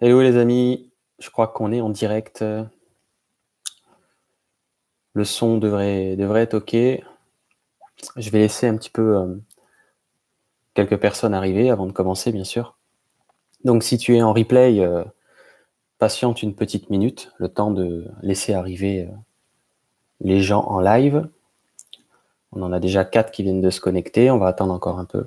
Hello les amis, je crois qu'on est en direct. Le son devrait, devrait être OK. Je vais laisser un petit peu euh, quelques personnes arriver avant de commencer, bien sûr. Donc si tu es en replay, euh, patiente une petite minute, le temps de laisser arriver euh, les gens en live. On en a déjà quatre qui viennent de se connecter, on va attendre encore un peu.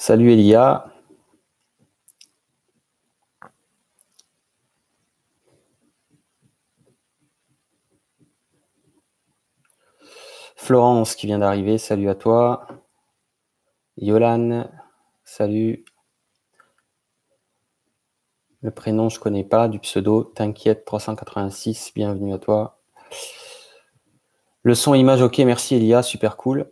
Salut Elia. Florence qui vient d'arriver, salut à toi. Yolan, salut. Le prénom, je connais pas, du pseudo, t'inquiète, 386, bienvenue à toi. Le son image, ok, merci Elia, super cool.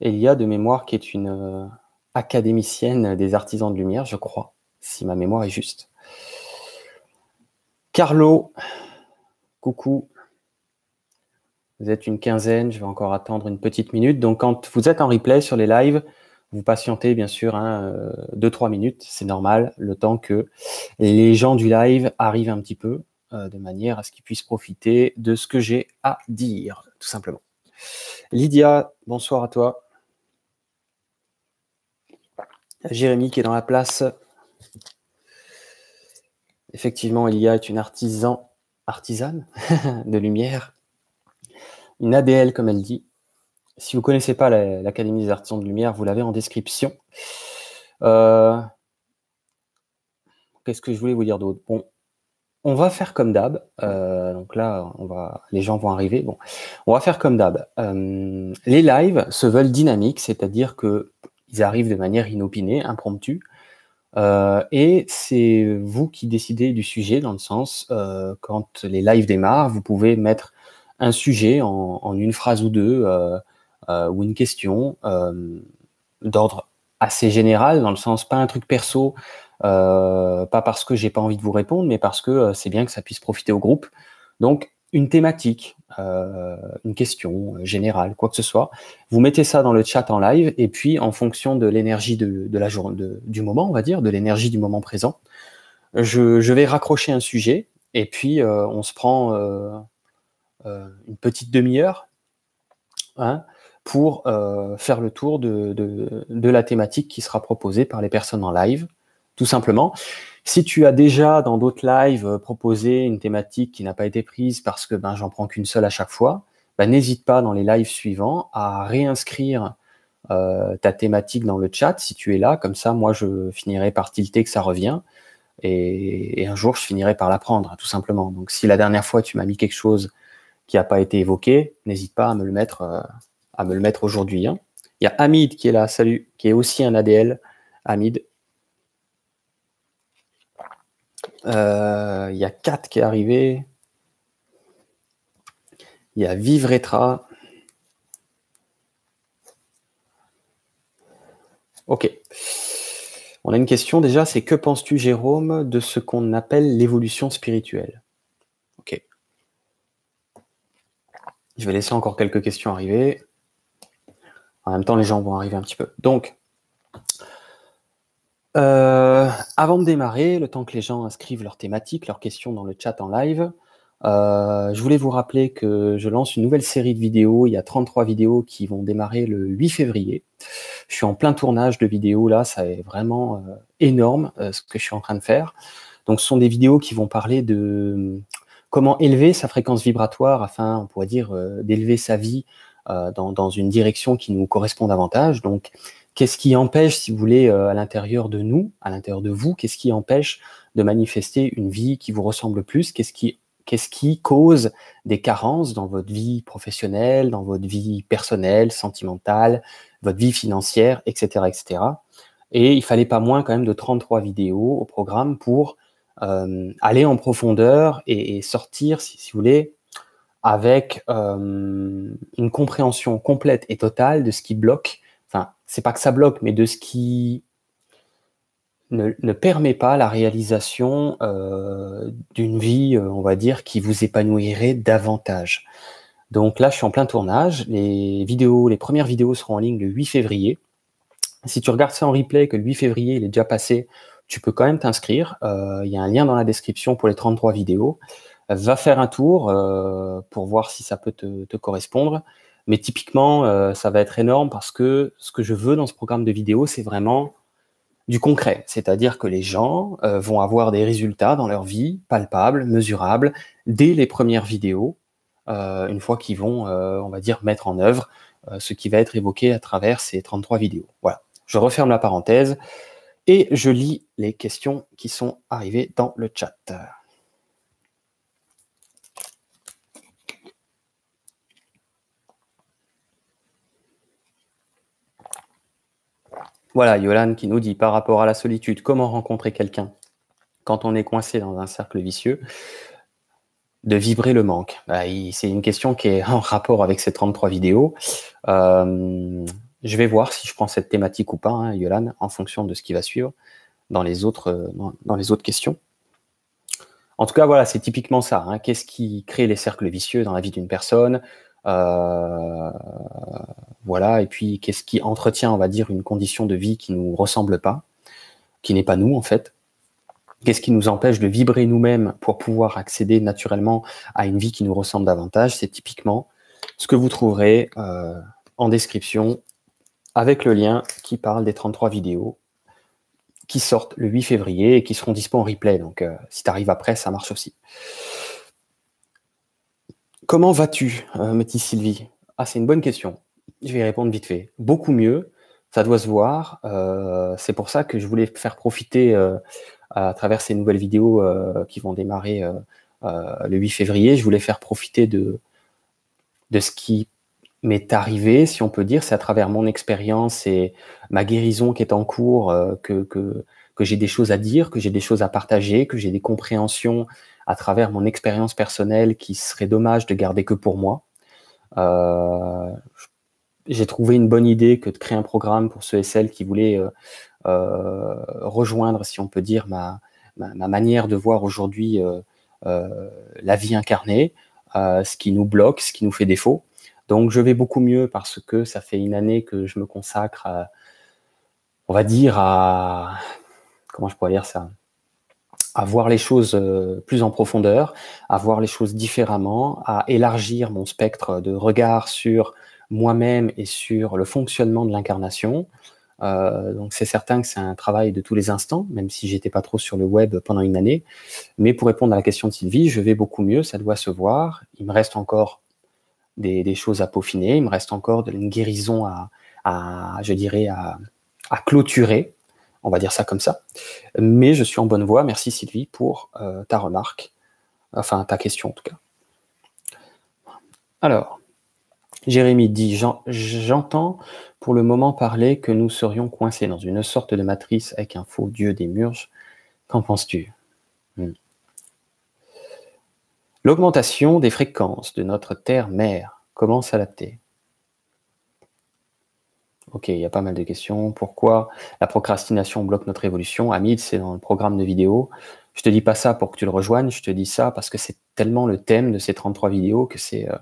Elia de mémoire qui est une euh, académicienne des artisans de lumière, je crois, si ma mémoire est juste. Carlo, coucou. Vous êtes une quinzaine, je vais encore attendre une petite minute. Donc quand vous êtes en replay sur les lives, vous patientez bien sûr 2-3 hein, euh, minutes, c'est normal, le temps que les gens du live arrivent un petit peu, euh, de manière à ce qu'ils puissent profiter de ce que j'ai à dire, tout simplement. Lydia, bonsoir à toi. Jérémy qui est dans la place. Effectivement, il y a une artisan, artisane de lumière, une ADL comme elle dit. Si vous ne connaissez pas l'Académie des artisans de lumière, vous l'avez en description. Euh, qu'est-ce que je voulais vous dire d'autre? Bon, on va faire comme d'hab. Euh, donc là, on va, les gens vont arriver. Bon, on va faire comme d'hab. Euh, les lives se veulent dynamiques, c'est-à-dire que ils arrivent de manière inopinée, impromptue. Euh, et c'est vous qui décidez du sujet, dans le sens, euh, quand les lives démarrent, vous pouvez mettre un sujet en, une phrase ou deux, euh, ou une question d'ordre assez général, dans le sens pas un truc perso, pas parce que j'ai pas envie de vous répondre, mais parce que c'est bien que ça puisse profiter au groupe. Donc une thématique, euh, une question générale, quoi que ce soit. Vous mettez ça dans le chat en live et puis en fonction de l'énergie de, la du moment, on va dire, de l'énergie du moment présent, je, vais raccrocher un sujet et puis euh, on se prend euh, une petite demi-heure hein, pour faire le tour de la thématique qui sera proposée par les personnes en live, tout simplement. Si tu as déjà dans d'autres lives euh, proposé une thématique qui n'a pas été prise parce que ben, j'en prends qu'une seule à chaque fois, ben, n'hésite pas dans les lives suivants à réinscrire euh, ta thématique dans le chat si tu es là. Comme ça, moi, je finirai par tilter que ça revient. Et, un jour, je finirai par l'apprendre, tout simplement. Donc, si la dernière fois, tu m'as mis quelque chose qui n'a pas été évoqué, n'hésite pas à me le mettre, euh, à me le mettre aujourd'hui. Hein. Il y a Hamid qui est là, salut, qui est aussi un ADL. Hamid, Euh, il y a 4 qui est arrivé. Il y a Vivretra. Ok. On a une question déjà, c'est que penses-tu, Jérôme, de ce qu'on appelle l'évolution spirituelle? Ok. Je vais laisser encore quelques questions arriver. En même temps, les gens vont arriver un petit peu. Donc, euh, avant de démarrer, le temps que les gens inscrivent leurs thématiques, leurs questions dans le chat en live, euh, je voulais vous rappeler que je lance une nouvelle série de vidéos. Il y a 33 vidéos qui vont démarrer le 8 février. Je suis en plein tournage de vidéos là, ça est vraiment euh, énorme ce que je suis en train de faire. Donc ce sont des vidéos qui vont parler de comment élever sa fréquence vibratoire afin, on pourrait dire, d'élever sa vie dans, dans, une direction qui nous correspond davantage. Donc Qu'est-ce qui empêche, si vous voulez, euh, à l'intérieur de nous, à l'intérieur de vous, qu'est-ce qui empêche de manifester une vie qui vous ressemble plus? Qu'est-ce qui, qu'est-ce qui cause des carences dans votre vie professionnelle, dans votre vie personnelle, sentimentale, votre vie financière, etc., etc. Et il fallait pas moins quand même de 33 vidéos au programme pour euh, aller en profondeur et, sortir, si, vous voulez, avec euh, une compréhension complète et totale de ce qui bloque c'est pas que ça bloque, mais de ce qui ne, permet pas la réalisation euh, d'une vie, euh, on va dire, qui vous épanouirait davantage. Donc là, je suis en plein tournage. Les vidéos, les premières vidéos seront en ligne le 8 février. Si tu regardes ça en replay, que le 8 février il est déjà passé, tu peux quand même t'inscrire. Euh, il y a un lien dans la description pour les 33 vidéos. Va faire un tour pour voir si ça peut te, te correspondre. Mais typiquement, ça va être énorme parce que ce que je veux dans ce programme de vidéo, c'est vraiment du concret, c'est-à-dire que les gens euh, vont avoir des résultats dans leur vie palpables, mesurables, dès les premières vidéos, euh, une fois qu'ils vont, euh, on va dire, mettre en œuvre ce qui va être évoqué à travers ces 33 vidéos. Voilà, je referme la parenthèse et je lis les questions qui sont arrivées dans le chat. Voilà, Yolan qui nous dit par rapport à la solitude, comment rencontrer quelqu'un quand on est coincé dans un cercle vicieux de vibrer le manque bah, C'est une question qui est en rapport avec ces 33 vidéos. Euh, je vais voir si je prends cette thématique ou pas, hein, en fonction de ce qui va suivre dans les autres, dans, les autres questions. En tout cas, voilà, c'est typiquement ça. Hein. Qu'est-ce qui crée les cercles vicieux dans la vie d'une personne? euh, voilà, et puis qu'est-ce qui entretient, on va dire, une condition de vie qui ne nous ressemble pas, qui n'est pas nous en fait? Qu'est-ce qui nous empêche de vibrer nous-mêmes pour pouvoir accéder naturellement à une vie qui nous ressemble davantage? C'est typiquement ce que vous trouverez euh, en description avec le lien qui parle des 33 vidéos qui sortent le 8 février et qui seront dispo en replay. Donc euh, si tu arrives après, ça marche aussi. Comment vas-tu, euh, Sylvie? Ah, c'est une bonne question. Je vais y répondre vite fait. Beaucoup mieux. Ça doit se voir. Euh, c'est pour ça que je voulais faire profiter euh, à travers ces nouvelles vidéos qui vont démarrer le 8 février. Je voulais faire profiter de, ce qui m'est arrivé, si on peut dire. C'est à travers mon expérience et ma guérison qui est en cours que j'ai des choses à dire, que j'ai des choses à partager, que j'ai des compréhensions à travers mon expérience personnelle qui serait dommage de garder que pour moi. Euh, j'ai trouvé une bonne idée que de créer un programme pour ceux et celles qui voulaient euh, euh, rejoindre, si on peut dire, ma, ma, manière de voir aujourd'hui la vie incarnée, ce qui nous bloque, ce qui nous fait défaut. Donc je vais beaucoup mieux parce que ça fait une année que je me consacre à, on va dire, à, comment je pourrais dire ça, à voir les choses euh, plus en profondeur, à voir les choses différemment, à élargir mon spectre de regard sur moi-même et sur le fonctionnement de l'incarnation. Euh, donc c'est certain que c'est un travail de tous les instants, même si j'étais pas trop sur le web pendant une année. Mais pour répondre à la question de Sylvie, je vais beaucoup mieux, ça doit se voir. Il me reste encore des, choses à peaufiner, il me reste encore une guérison à, je dirais, à clôturer on va dire ça comme ça. Mais je suis en bonne voie. Merci Sylvie pour euh, ta remarque, enfin ta question en tout cas. Alors, Jérémy dit J'entends pour le moment parler que nous serions coincés dans une sorte de matrice avec un faux dieu des murges. Qu'en penses-tu? Hmm. L'augmentation des fréquences de notre Terre-Mère, comment s'adapter Ok, il y a pas mal de questions. Pourquoi la procrastination bloque notre évolution? Hamid, c'est dans le programme de vidéo. Je te dis pas ça pour que tu le rejoignes, je te dis ça parce que c'est tellement le thème de ces 33 vidéos que c'est euh,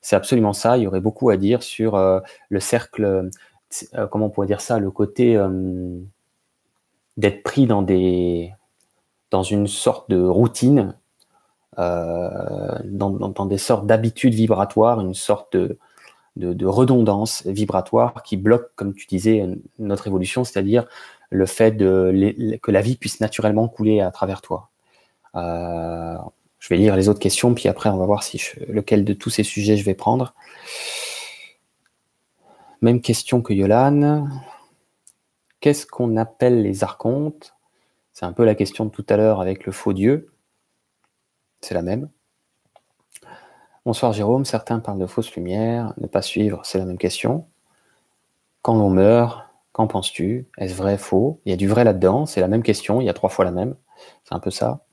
c'est absolument ça. Il y aurait beaucoup à dire sur euh, le cercle, euh, comment on pourrait dire ça, le côté d'être pris dans des dans une sorte de routine, dans, dans, des sortes d'habitudes vibratoires, une sorte de, de, redondance vibratoire qui bloque, comme tu disais, notre évolution, c'est-à-dire le fait que la vie puisse naturellement couler à travers toi. Euh, je vais lire les autres questions, puis après on va voir lequel de tous ces sujets je vais prendre. Même question que Yolan. Qu'est-ce qu'on appelle les archontes? C'est un peu la question de tout à l'heure avec le faux Dieu. C'est la même. Bonsoir Jérôme, certains parlent de fausse lumière, ne pas suivre, c'est la même question. Quand l'on meurt, qu'en penses-tu? Est-ce vrai, faux? Il y a du vrai là-dedans, c'est la même question, il y a trois fois la même, c'est un peu ça.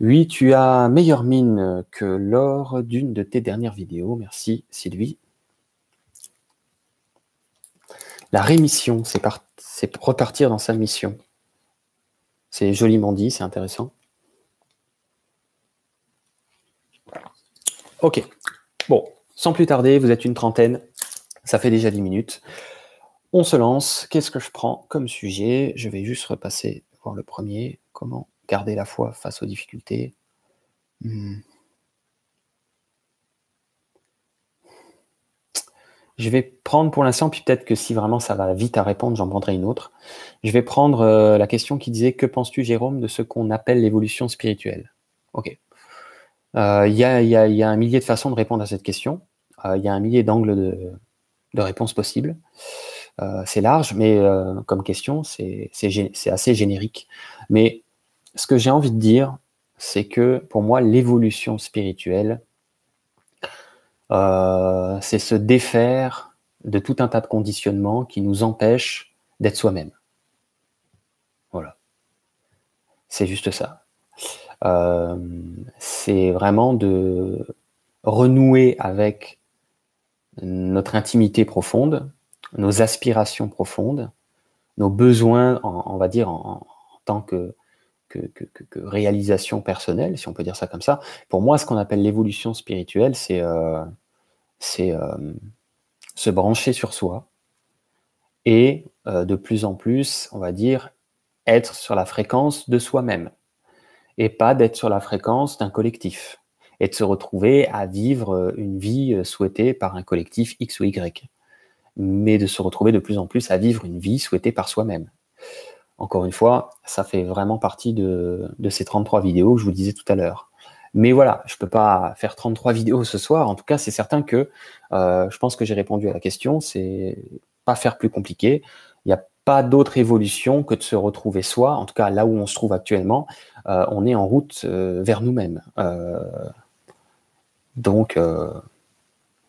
Oui, tu as meilleure mine que lors d'une de tes dernières vidéos, merci Sylvie. La rémission, c'est repartir dans sa mission. C'est joliment dit, c'est intéressant. Ok. Bon, sans plus tarder, vous êtes une trentaine. Ça fait déjà 10 minutes. On se lance. Qu'est-ce que je prends comme sujet? Je vais juste repasser voir le premier. Comment garder la foi face aux difficultés? Hmm. Je vais prendre pour l'instant, puis peut-être que si vraiment ça va vite à répondre, j'en prendrai une autre. Je vais prendre euh, la question qui disait Que penses-tu, Jérôme, de ce qu'on appelle l'évolution spirituelle? Ok. Euh, il y, a, un millier de façons de répondre à cette question. Euh, il y a un millier d'angles de, réponses possibles. c'est large, mais comme question, c'est assez générique. Mais ce que j'ai envie de dire, c'est que pour moi, l'évolution spirituelle, euh, c'est se défaire de tout un tas de conditionnements qui nous empêchent d'être soi-même. Voilà. C'est juste ça. Euh, c'est vraiment de renouer avec notre intimité profonde, nos aspirations profondes, nos besoins, on va dire, en, tant que réalisation personnelle, si on peut dire ça comme ça. Pour moi, ce qu'on appelle l'évolution spirituelle, c'est euh, euh, se brancher sur soi et euh, de plus en plus, on va dire, être sur la fréquence de soi-même et pas d'être sur la fréquence d'un collectif et de se retrouver à vivre une vie souhaitée par un collectif X ou Y, mais de se retrouver de plus en plus à vivre une vie souhaitée par soi-même encore une fois, ça fait vraiment partie de, ces 33 vidéos que je vous disais tout à l'heure. Mais voilà, je ne peux pas faire 33 vidéos ce soir. En tout cas, c'est certain que euh, je pense que j'ai répondu à la question. C'est pas faire plus compliqué. Il n'y a pas d'autre évolution que de se retrouver soi. En tout cas, là où on se trouve actuellement, euh, on est en route euh, vers nous-mêmes. donc,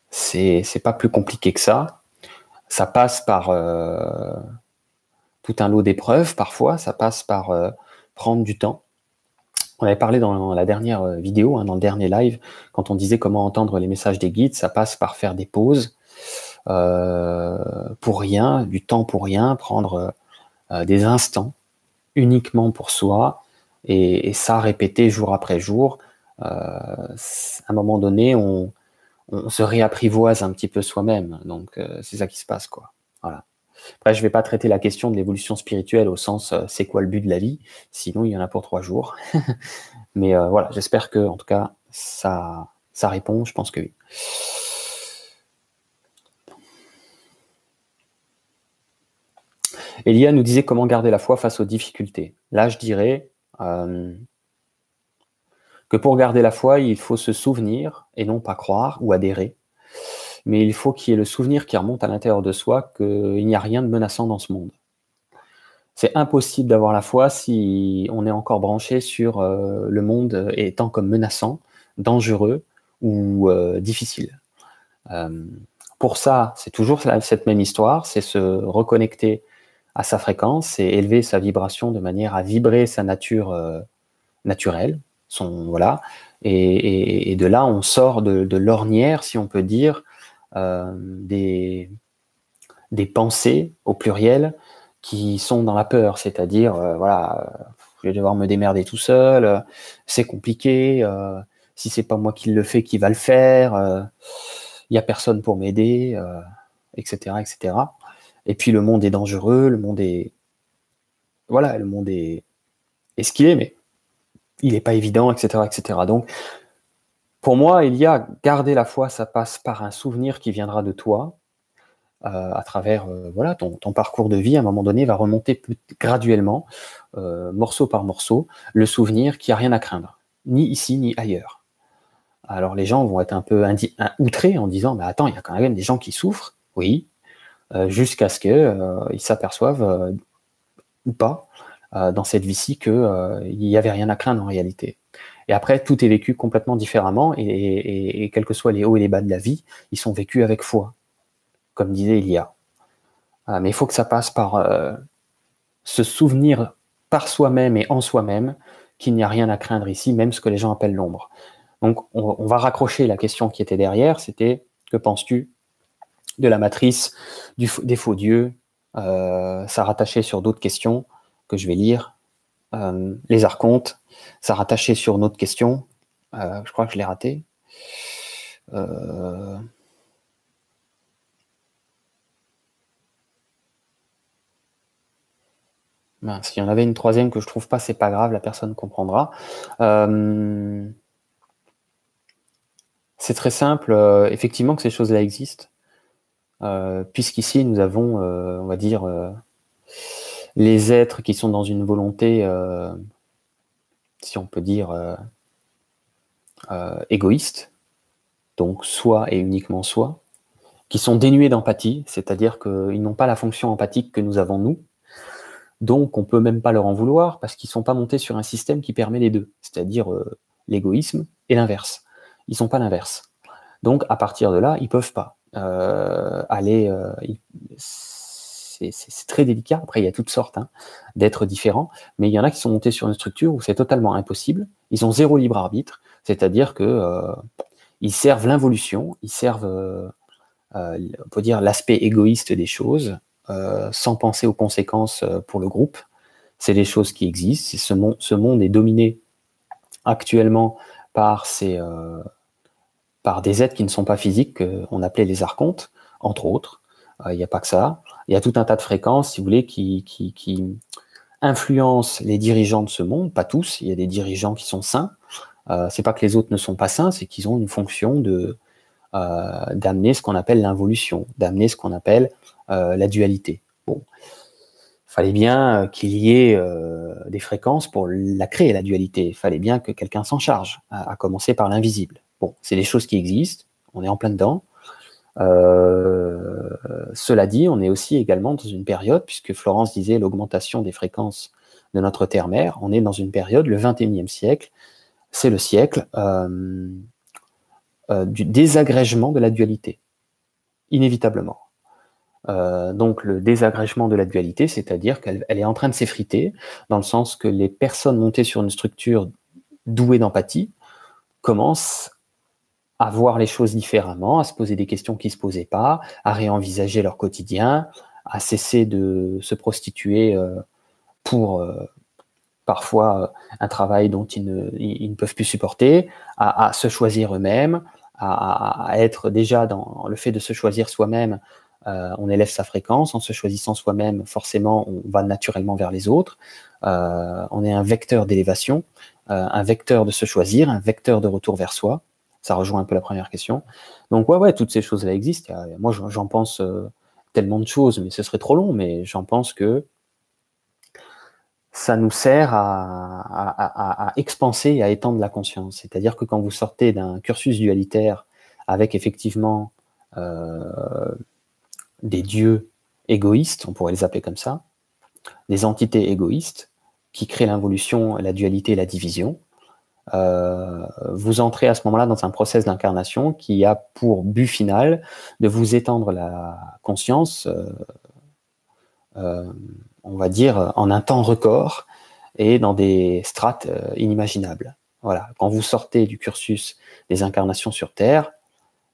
c'est pas plus compliqué que ça. Ça passe par tout un lot d'épreuves. Parfois, ça passe par euh, prendre du temps. On avait parlé dans la dernière euh, vidéo, hein, dans le dernier live, quand on disait comment entendre les messages des guides, ça passe par faire des pauses euh, pour rien, du temps pour rien, prendre des instants uniquement pour soi et, ça répéter jour après jour. à un moment donné, on, se réapprivoise un petit peu soi-même. Donc c'est ça qui se passe, quoi. Voilà. Après, je ne vais pas traiter la question de l'évolution spirituelle au sens euh, c'est quoi le but de la vie, sinon il y en a pour trois jours. Mais euh, voilà, j'espère que en tout cas ça, ça répond, je pense que oui. Elia nous disait comment garder la foi face aux difficultés. Là, je dirais euh, que pour garder la foi, il faut se souvenir et non pas croire ou adhérer mais il faut qu'il y ait le souvenir qui remonte à l'intérieur de soi qu'il n'y a rien de menaçant dans ce monde. C'est impossible d'avoir la foi si on est encore branché sur euh, le monde étant comme menaçant, dangereux ou euh, difficile. Pour ça, c'est toujours cette même histoire, c'est se reconnecter à sa fréquence et élever sa vibration de manière à vibrer sa nature naturelle, son voilà, et, de là on sort de, l'ornière, si on peut dire, euh, des, pensées au pluriel qui sont dans la peur, c'est-à-dire, euh, voilà, je vais devoir me démerder tout seul, euh, c'est compliqué, si c'est pas moi qui le fais, qui va le faire, il n'y a personne pour m'aider, etc., etc. Et puis le monde est dangereux, le monde est, voilà, le monde est, est ce qu'il est, mais il n'est pas évident, etc., etc. Donc, pour moi, il y a garder la foi, ça passe par un souvenir qui viendra de toi, euh, à travers euh, voilà ton, parcours de vie. À un moment donné, va remonter graduellement, euh, morceau par morceau, le souvenir qui a rien à craindre, ni ici ni ailleurs. Alors les gens vont être un peu outrés en disant, mais attends, il y a quand même des gens qui souffrent, oui, jusqu'à ce qu'ils s'aperçoivent ou pas dans cette vie-ci qu'il n'y avait rien à craindre en réalité. Et après, tout est vécu complètement différemment, et, quels que soient les hauts et les bas de la vie, ils sont vécus avec foi, comme disait Elia. Ah, mais il faut que ça passe par euh, souvenir par soi-même et en soi-même qu'il n'y a rien à craindre ici, même ce que les gens appellent l'ombre. Donc, on, va raccrocher la question qui était derrière, c'était que penses-tu de la matrice des faux dieux euh, Ça rattachait sur d'autres questions que je vais lire les archontes, ça rattachait sur une autre question. je crois que je l'ai raté. S'il y en avait une troisième que je trouve pas, c'est pas grave, la personne comprendra. Euh, c'est très simple, euh, effectivement que ces choses-là existent, euh, puisqu'ici nous avons, on va dire, les êtres qui sont dans une volonté, si on peut dire, égoïste, donc soi et uniquement soi, qui sont dénués d'empathie, c'est-à-dire qu'ils n'ont pas la fonction empathique que nous avons nous, donc, on peut même pas leur en vouloir parce qu'ils sont pas montés sur un système qui permet les deux, c'est-à-dire euh, l'égoïsme et l'inverse. Ils sont pas l'inverse. Donc, à partir de là, ils peuvent pas euh, aller. Euh, c'est très délicat. Après, il y a toutes sortes hein, d'êtres différents, mais il y en a qui sont montés sur une structure où c'est totalement impossible. Ils ont zéro libre arbitre, c'est-à-dire que ils servent l'involution, ils servent, on peut dire, l'aspect égoïste des choses, euh, sans penser aux conséquences euh, pour le groupe. C'est des choses qui existent. Ce monde, ce monde est dominé actuellement par, ces, euh, par des êtres qui ne sont pas physiques, qu'on appelait les archontes, entre autres. Il n'y a pas que ça. Il y a tout un tas de fréquences, si vous voulez, qui, influencent les dirigeants de ce monde. Pas tous. Il y a des dirigeants qui sont sains. Euh, c'est pas que les autres ne sont pas sains, c'est qu'ils ont une fonction de euh, d'amener ce qu'on appelle l'involution, d'amener ce qu'on appelle euh, la dualité. Bon, fallait bien euh, qu'il y ait euh, des fréquences pour la créer, la dualité. Il fallait bien que quelqu'un s'en charge, à, commencer par l'invisible. Bon, c'est des choses qui existent, on est en plein dedans. cela dit, on est aussi également dans une période, puisque Florence disait l'augmentation des fréquences de notre Terre-Mère, on est dans une période, le 21e siècle, c'est le siècle du désagrégement de la dualité, inévitablement. Euh, donc le désagrégement de la dualité, c'est-à-dire qu'elle est en train de s'effriter, dans le sens que les personnes montées sur une structure douée d'empathie commencent à voir les choses différemment, à se poser des questions qui ne se posaient pas, à réenvisager leur quotidien, à cesser de se prostituer euh, pour euh, parfois un travail dont ils ne, peuvent plus supporter, à, se choisir eux-mêmes, à, être déjà dans le fait de se choisir soi-même, euh, on élève sa fréquence, en se choisissant soi-même, forcément, on va naturellement vers les autres. Euh, on est un vecteur d'élévation, euh, un vecteur de se choisir, un vecteur de retour vers soi. Ça rejoint un peu la première question. Donc ouais, ouais, toutes ces choses-là existent. Moi, j'en pense tellement de choses, mais ce serait trop long. Mais j'en pense que ça nous sert à, expanser et à étendre la conscience. C'est-à-dire que quand vous sortez d'un cursus dualitaire avec effectivement des dieux égoïstes, on pourrait les appeler comme ça, des entités égoïstes qui créent l'involution, la dualité et la division. Euh, vous entrez à ce moment-là dans un process d'incarnation qui a pour but final de vous étendre la conscience, euh, euh, on va dire, en un temps record et dans des strates inimaginables. Voilà. Quand vous sortez du cursus des incarnations sur Terre,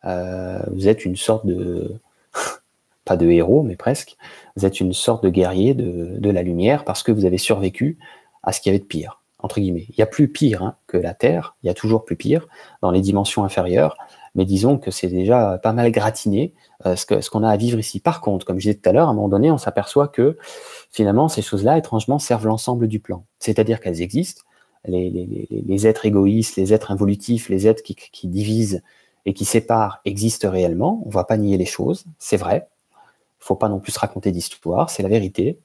vous êtes une sorte de pas de héros, mais presque. Vous êtes une sorte de guerrier de, la lumière parce que vous avez survécu à ce qu'il y avait de pire, entre guillemets. Il y a plus pire hein, que la Terre, il y a toujours plus pire dans les dimensions inférieures, mais disons que c'est déjà pas mal gratiné euh, ce qu'on a à vivre ici. Par contre, comme je disais tout à l'heure, à un moment donné, on s'aperçoit que finalement, ces choses-là, étrangement, servent l'ensemble du plan. C'est-à-dire qu'elles existent. Les, êtres égoïstes, les êtres involutifs, les êtres qui, divisent et qui séparent existent réellement. On ne va pas nier les choses, c'est vrai faut pas non plus se raconter d'histoire, c'est la vérité.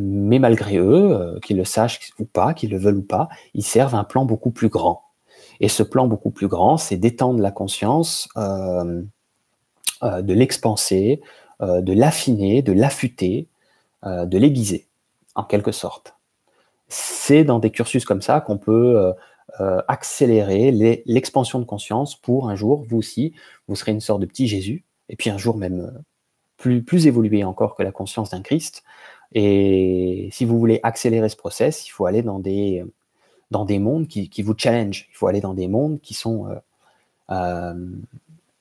Mais malgré eux, euh, qu'ils le sachent ou pas, qu'ils le veulent ou pas, ils servent un plan beaucoup plus grand. Et ce plan beaucoup plus grand, c'est d'étendre la conscience, euh, euh, de l'expanser, de l'affiner, de l'affûter, de l'aiguiser, en quelque sorte. C'est dans des cursus comme ça qu'on peut accélérer l'expansion de conscience pour un jour, vous aussi, vous serez une sorte de petit Jésus, et puis un jour même plus, plus évolué encore que la conscience d'un Christ. Et si vous voulez accélérer ce process, il faut aller dans des, dans des mondes qui, qui vous challenge. Il faut aller dans des mondes qui sont euh, euh,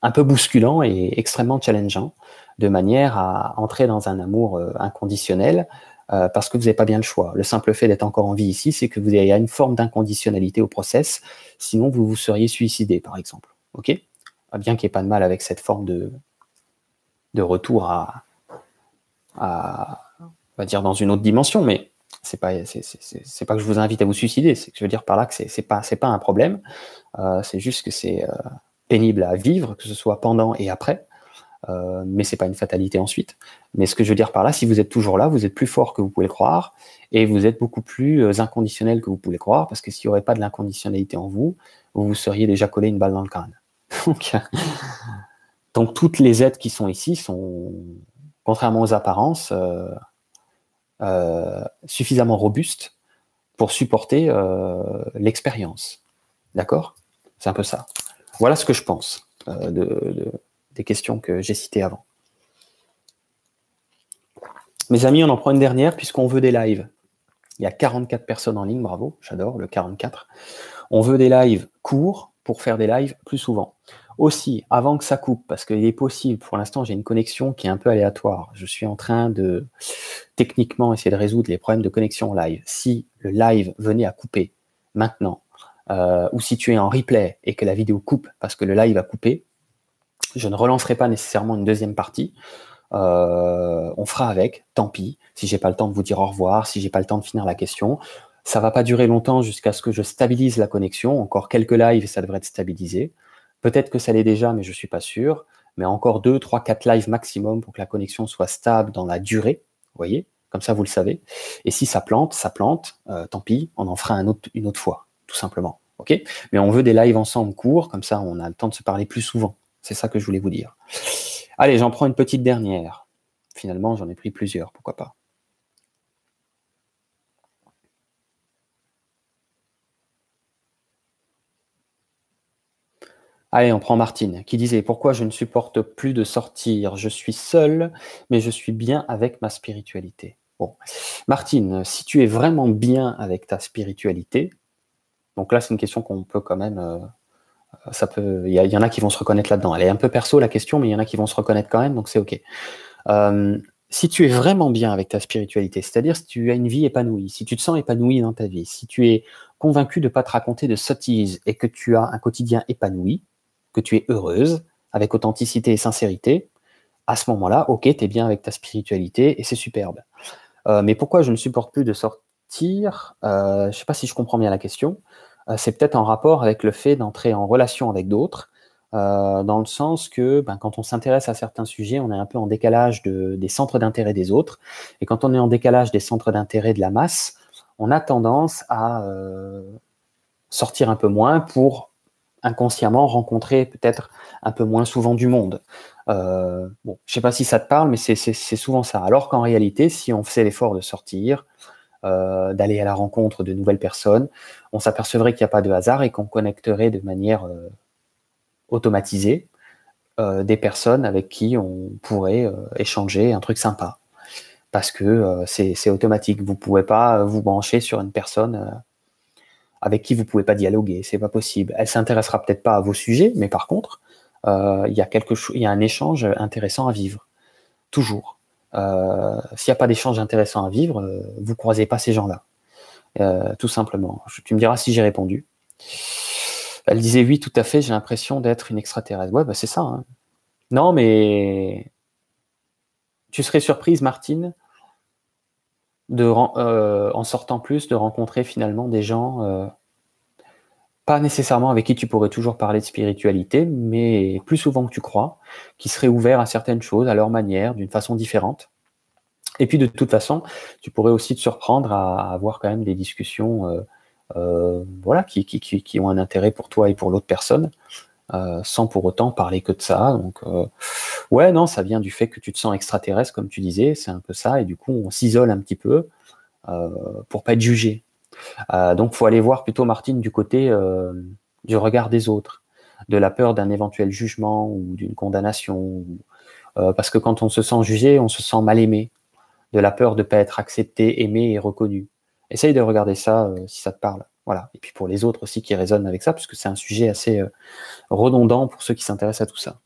un peu bousculants et extrêmement challengeants, de manière à entrer dans un amour euh, inconditionnel parce que vous n'avez pas bien le choix. Le simple fait d'être encore en vie ici, c'est que vous avez une forme d'inconditionnalité au process, sinon vous vous seriez suicidé, par exemple. Ah, Bien qu'il n'y ait pas de mal avec cette forme de, de retour à, à, on va dire, dans une autre dimension, mais c'est pas, c'est, pas que je vous invite à vous suicider, c'est que je veux dire par là que c'est, c'est pas, c'est pas un problème. Euh, c'est juste que c'est euh, pénible à vivre, que ce soit pendant et après. Euh, mais c'est pas une fatalité ensuite. Mais ce que je veux dire par là, si vous êtes toujours là, vous êtes plus fort que vous pouvez le croire, et vous êtes beaucoup plus euh, inconditionnel que vous pouvez le croire, parce que s'il n'y aurait pas de l'inconditionnalité en vous, vous vous seriez déjà collé une balle dans le crâne. donc, donc toutes les aides qui sont ici sont, contrairement aux apparences, suffisamment robustes pour supporter euh, l'expérience. D'accord? C'est un peu ça. Voilà ce que je pense de des questions que j'ai citées avant. Mes amis, on en prend une dernière puisqu'on veut des lives. Il y a 44 personnes en ligne, bravo, j'adore le 44. On veut des lives courts pour faire des lives plus souvent. Aussi, avant que ça coupe, parce qu'il est possible, pour l'instant j'ai une connexion qui est un peu aléatoire. Je suis en train de techniquement essayer de résoudre les problèmes de connexion live. Si le live venait à couper maintenant, euh, ou si tu es en replay et que la vidéo coupe parce que le live a coupé, je ne relancerai pas nécessairement une deuxième partie. Euh, on fera avec, tant pis. Si j'ai pas le temps de vous dire au revoir, si j'ai pas le temps de finir la question, ça va pas durer longtemps jusqu'à ce que je stabilise la connexion. Encore quelques lives et ça devrait être stabilisé. Peut-être que ça l'est déjà, mais je suis pas sûr. Mais encore deux, trois, quatre lives maximum pour que la connexion soit stable dans la durée. Vous voyez, comme ça vous le savez. Et si ça plante, ça plante. Euh, tant pis, on en fera un autre, une autre fois, tout simplement. Ok? Mais on veut des lives ensemble courts, comme ça on a le temps de se parler plus souvent. C'est ça que je voulais vous dire. Allez, j'en prends une petite dernière. Finalement, j'en ai pris plusieurs, pourquoi pas. Allez, on prend Martine, qui disait Pourquoi je ne supporte plus de sortir? Je suis seule, mais je suis bien avec ma spiritualité. Bon, Martine, si tu es vraiment bien avec ta spiritualité, donc là, c'est une question qu'on peut quand même euh, il y, en a qui vont se reconnaître là-dedans. Elle est un peu perso la question, mais il y en a qui vont se reconnaître quand même, donc c'est ok. Euh, si tu es vraiment bien avec ta spiritualité, c'est-à-dire si tu as une vie épanouie, si tu te sens épanoui dans ta vie, si tu es convaincu de ne pas te raconter de sottises et que tu as un quotidien épanoui, que tu es heureuse, avec authenticité et sincérité, à ce moment-là, ok, tu es bien avec ta spiritualité et c'est superbe. Euh, mais pourquoi je ne supporte plus de sortir euh, Je ne sais pas si je comprends bien la question. Euh, c'est peut-être en rapport avec le fait d'entrer en relation avec d'autres, dans le sens que ben, quand on s'intéresse à certains sujets, on est un peu en décalage des centres d'intérêt des autres. Et quand on est en décalage des centres d'intérêt de la masse, on a tendance à sortir un peu moins pour inconsciemment rencontrer peut-être un peu moins souvent du monde. Euh, je sais pas si ça te parle, mais c'est souvent ça. Alors qu'en réalité, si on faisait l'effort de sortir, euh, d'aller à la rencontre de nouvelles personnes, on s'apercevrait qu'il n'y a pas de hasard et qu'on connecterait de manière euh, automatisée des personnes avec qui on pourrait échanger un truc sympa. Parce que c'est automatique. Vous ne pouvez pas vous brancher sur une personne avec qui vous pouvez pas dialoguer. C'est pas possible. Elle s'intéressera peut-être pas à vos sujets, mais par contre, il y y a un échange intéressant à vivre. Toujours. Euh, s'il n'y a pas d'échange intéressant à vivre, euh, vous croisez pas ces gens-là. Euh, tout simplement. tu me diras si j'ai répondu. Elle disait oui, tout à fait, j'ai l'impression d'être une extraterrestre. Ouais, bah c'est ça. Hein. Non, mais tu serais surprise, Martine, de, en sortant plus, de rencontrer finalement des gens pas nécessairement avec qui tu pourrais toujours parler de spiritualité, mais plus souvent que tu crois, qui seraient ouverts à certaines choses, à leur manière, d'une façon différente. Et puis de toute façon, tu pourrais aussi te surprendre à, avoir quand même des discussions euh, euh, voilà, qui, qui, qui, ont un intérêt pour toi et pour l'autre personne, euh, sans pour autant parler que de ça. Donc ouais, non, ça vient du fait que tu te sens extraterrestre, comme tu disais, c'est un peu ça, et du coup on s'isole un petit peu pour pas être jugé. Euh, donc, faut aller voir plutôt Martine du côté euh, du regard des autres, de la peur d'un éventuel jugement ou d'une condamnation, euh, parce que quand on se sent jugé, on se sent mal aimé, de la peur de pas être accepté, aimé et reconnu. Essaye de regarder ça si ça te parle. Voilà. Et puis pour les autres aussi qui résonnent avec ça, parce que c'est un sujet assez redondant pour ceux qui s'intéressent à tout ça.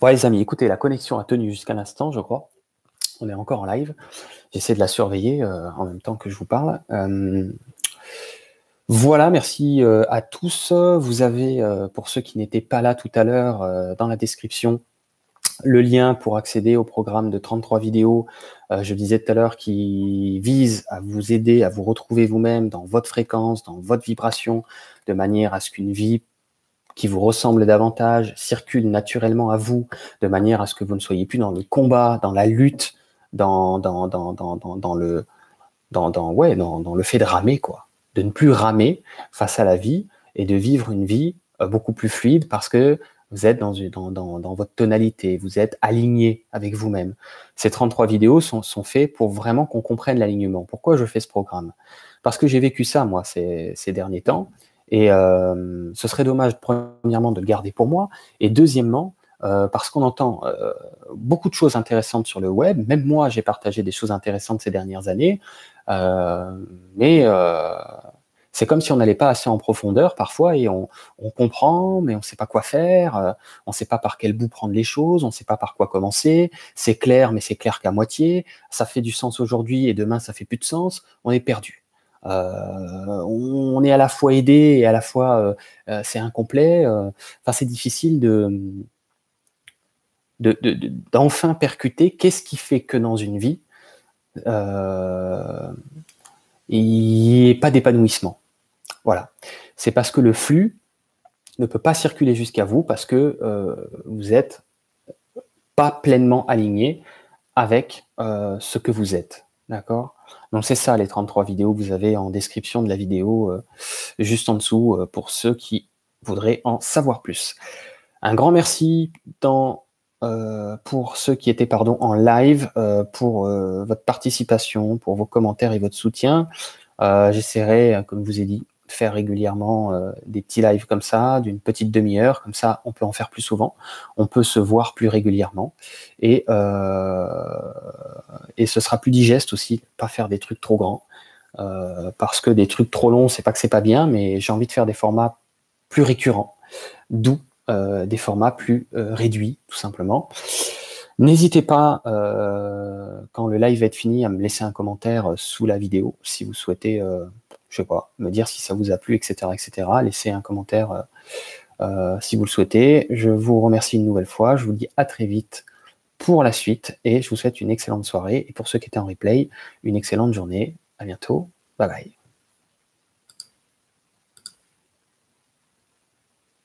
Voilà les amis, écoutez, la connexion a tenu jusqu'à l'instant, je crois. On est encore en live. J'essaie de la surveiller euh, en même temps que je vous parle. Euh, voilà, merci euh, à tous. Vous avez, pour ceux qui n'étaient pas là tout à l'heure, dans la description, le lien pour accéder au programme de 33 vidéos, je disais tout à l'heure, qui vise à vous aider à vous retrouver vous-même dans votre fréquence, dans votre vibration, de manière à ce qu'une vie qui vous ressemble davantage circule naturellement à vous, de manière à ce que vous ne soyez plus dans le combat, dans la lutte, dans, dans, dans, le, dans le fait de ramer, quoi. De ne plus ramer face à la vie et de vivre une vie euh, beaucoup plus fluide parce que vous êtes dans, dans, votre tonalité, vous êtes aligné avec vous-même. Ces 33 vidéos sont, faites pour vraiment qu'on comprenne l'alignement. Pourquoi je fais ce programme? Parce que j'ai vécu ça, moi, ces, derniers temps. Et euh, ce serait dommage, premièrement, de le garder pour moi. Et deuxièmement, euh, parce qu'on entend euh, beaucoup de choses intéressantes sur le web. Même moi, j'ai partagé des choses intéressantes ces dernières années, mais c'est comme si on n'allait pas assez en profondeur parfois et on, comprend, mais on ne sait pas quoi faire, on ne sait pas par quel bout prendre les choses, on ne sait pas par quoi commencer. C'est clair, mais c'est clair qu'à moitié. Ça fait du sens aujourd'hui et demain ça fait plus de sens. On est perdu. on est à la fois aidé et à la fois c'est incomplet. C'est difficile de d'enfin de, percuter qu'est-ce qui fait que dans une vie, euh, il n'y ait pas d'épanouissement. Voilà. C'est parce que le flux ne peut pas circuler jusqu'à vous parce que euh, vous n'êtes pas pleinement aligné avec euh, ce que vous êtes. D'accord? Donc c'est ça les 33 vidéos que vous avez en description de la vidéo juste en dessous pour ceux qui voudraient en savoir plus. Un grand merci euh, pour ceux qui étaient pardon, en live, euh, pour euh, votre participation, pour vos commentaires et votre soutien. J'essaierai, comme je vous ai dit, faire régulièrement des petits lives comme ça, d'une petite demi-heure, comme ça on peut en faire plus souvent, on peut se voir plus régulièrement et, et ce sera plus digeste aussi, pas faire des trucs trop grands. parce que des trucs trop longs, c'est pas que c'est pas bien, mais j'ai envie de faire des formats plus récurrents, d'où euh, des formats plus euh, réduits, tout simplement. N'hésitez pas, euh, quand le live va être fini, à me laisser un commentaire sous la vidéo si vous souhaitez, je sais pas, me dire si ça vous a plu, etc., etc. Laissez un commentaire si vous le souhaitez. Je vous remercie une nouvelle fois. Je vous dis à très vite pour la suite et je vous souhaite une excellente soirée. Et pour ceux qui étaient en replay, une excellente journée. À bientôt. Bye bye.